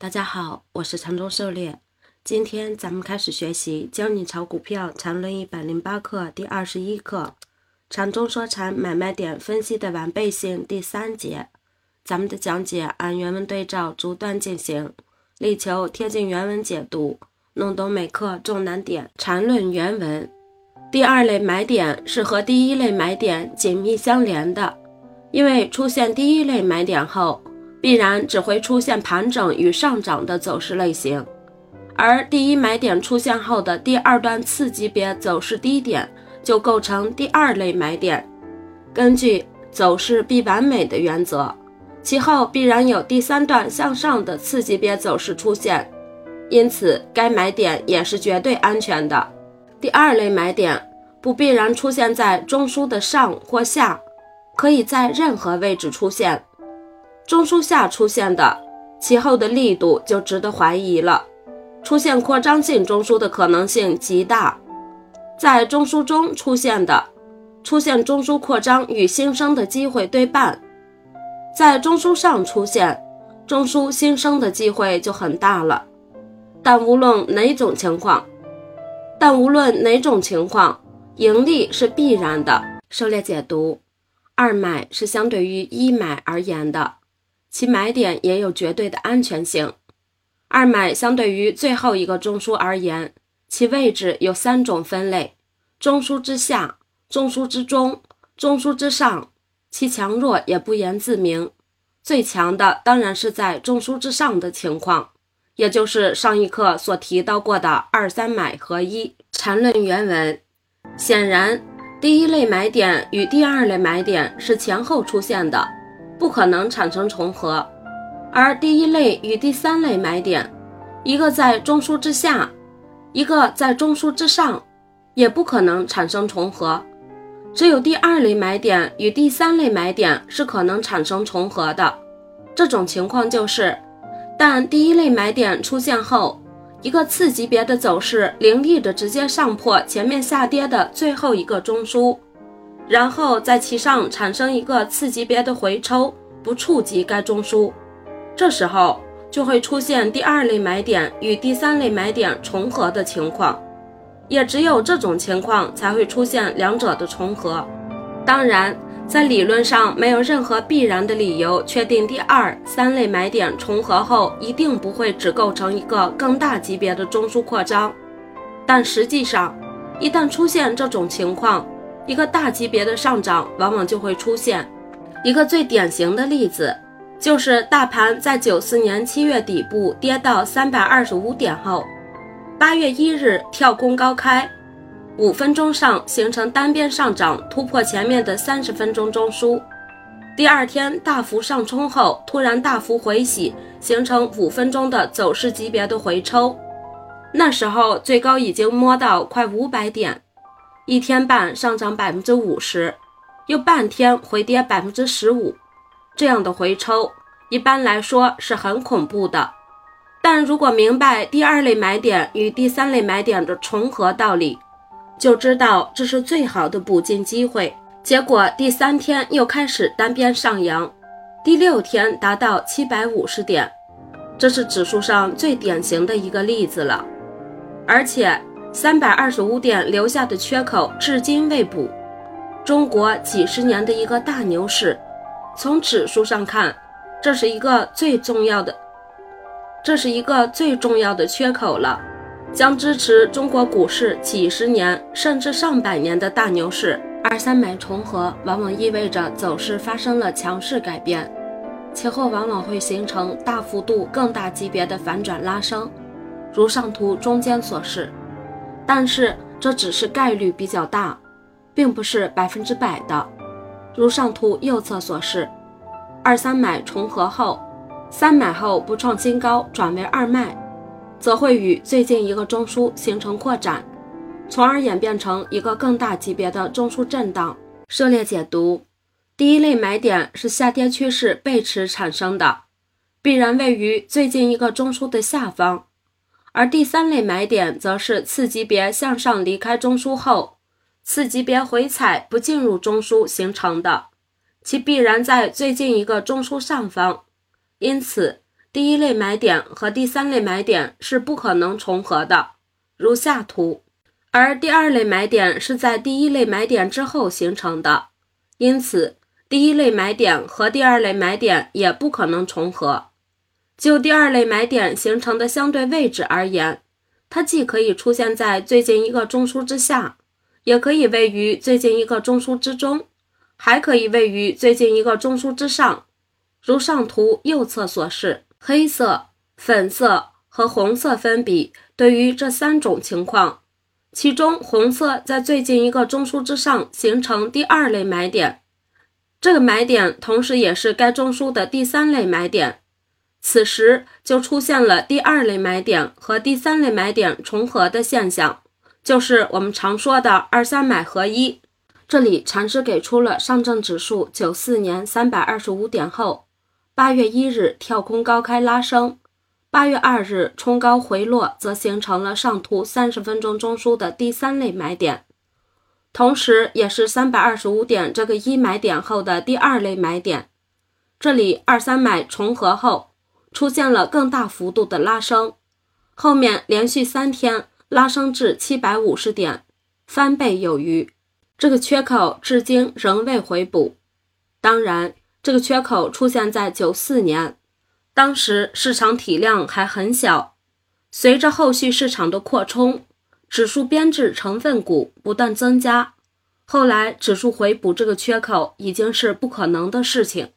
大家好，我是禅中狩猎。今天咱们开始学习《教你炒股票禅论一百零八课》第二十一课“禅中说禅买卖点分析的完备性”第三节。咱们的讲解按原文对照逐段进行，力求贴近原文解读，弄懂每课重难点。禅论原文：第二类买点是和第一类买点紧密相连的，因为出现第一类买点后。必然只会出现盘整与上涨的走势类型，而第一买点出现后的第二段次级别走势低点就构成第二类买点。根据走势必完美的原则，其后必然有第三段向上的次级别走势出现，因此该买点也是绝对安全的。第二类买点不必然出现在中枢的上或下，可以在任何位置出现。中枢下出现的，其后的力度就值得怀疑了。出现扩张性中枢的可能性极大。在中枢中出现的，出现中枢扩张与新生的机会对半。在中枢上出现，中枢新生的机会就很大了。但无论哪种情况，但无论哪种情况，盈利是必然的。狩猎解读：二买是相对于一买而言的。其买点也有绝对的安全性。二买相对于最后一个中枢而言，其位置有三种分类：中枢之下、中枢之中、中枢之上。其强弱也不言自明。最强的当然是在中枢之上的情况，也就是上一课所提到过的二三买合一。缠论原文：显然，第一类买点与第二类买点是前后出现的。不可能产生重合，而第一类与第三类买点，一个在中枢之下，一个在中枢之上，也不可能产生重合。只有第二类买点与第三类买点是可能产生重合的。这种情况就是，但第一类买点出现后，一个次级别的走势凌厉的直接上破前面下跌的最后一个中枢。然后在其上产生一个次级别的回抽，不触及该中枢，这时候就会出现第二类买点与第三类买点重合的情况，也只有这种情况才会出现两者的重合。当然，在理论上没有任何必然的理由确定第二、三类买点重合后一定不会只构成一个更大级别的中枢扩张，但实际上，一旦出现这种情况，一个大级别的上涨往往就会出现，一个最典型的例子就是大盘在九四年七月底部跌到三百二十五点后，八月一日跳空高开，五分钟上形成单边上涨突破前面的三十分钟中枢，第二天大幅上冲后突然大幅回洗，形成五分钟的走势级别的回抽，那时候最高已经摸到快五百点。一天半上涨百分之五十，又半天回跌百分之十五，这样的回抽一般来说是很恐怖的。但如果明白第二类买点与第三类买点的重合道理，就知道这是最好的补进机会。结果第三天又开始单边上扬，第六天达到七百五十点，这是指数上最典型的一个例子了，而且。三百二十五点留下的缺口至今未补，中国几十年的一个大牛市，从指数上看，这是一个最重要的，这是一个最重要的缺口了，将支持中国股市几十年甚至上百年的大牛市。二三买重合往往意味着走势发生了强势改变，其后往往会形成大幅度更大级别的反转拉升，如上图中间所示。但是这只是概率比较大，并不是百分之百的。如上图右侧所示，二三买重合后，三买后不创新高转为二卖，则会与最近一个中枢形成扩展，从而演变成一个更大级别的中枢震荡。涉猎解读：第一类买点是下跌趋势背驰产生的，必然位于最近一个中枢的下方。而第三类买点则是次级别向上离开中枢后，次级别回踩不进入中枢形成的，其必然在最近一个中枢上方，因此第一类买点和第三类买点是不可能重合的，如下图。而第二类买点是在第一类买点之后形成的，因此第一类买点和第二类买点也不可能重合。就第二类买点形成的相对位置而言，它既可以出现在最近一个中枢之下，也可以位于最近一个中枢之中，还可以位于最近一个中枢之上，如上图右侧所示。黑色、粉色和红色分比对于这三种情况，其中红色在最近一个中枢之上形成第二类买点，这个买点同时也是该中枢的第三类买点，此时就出现了第二类买点和第三类买点重合的现象，就是我们常说的二三买合一。这里禅师给出了上证指数九四年三百二十五点后。八月一日跳空高开拉升，八月二日冲高回落，则形成了上图三十分钟中枢的第三类买点，同时也是三百二十五点这个一买点后的第二类买点。这里二三买重合后，出现了更大幅度的拉升，后面连续三天拉升至七百五十点，翻倍有余。这个缺口至今仍未回补，当然。这个缺口出现在九四年，当时市场体量还很小。随着后续市场的扩充，指数编制成分股不断增加，后来指数回补这个缺口已经是不可能的事情。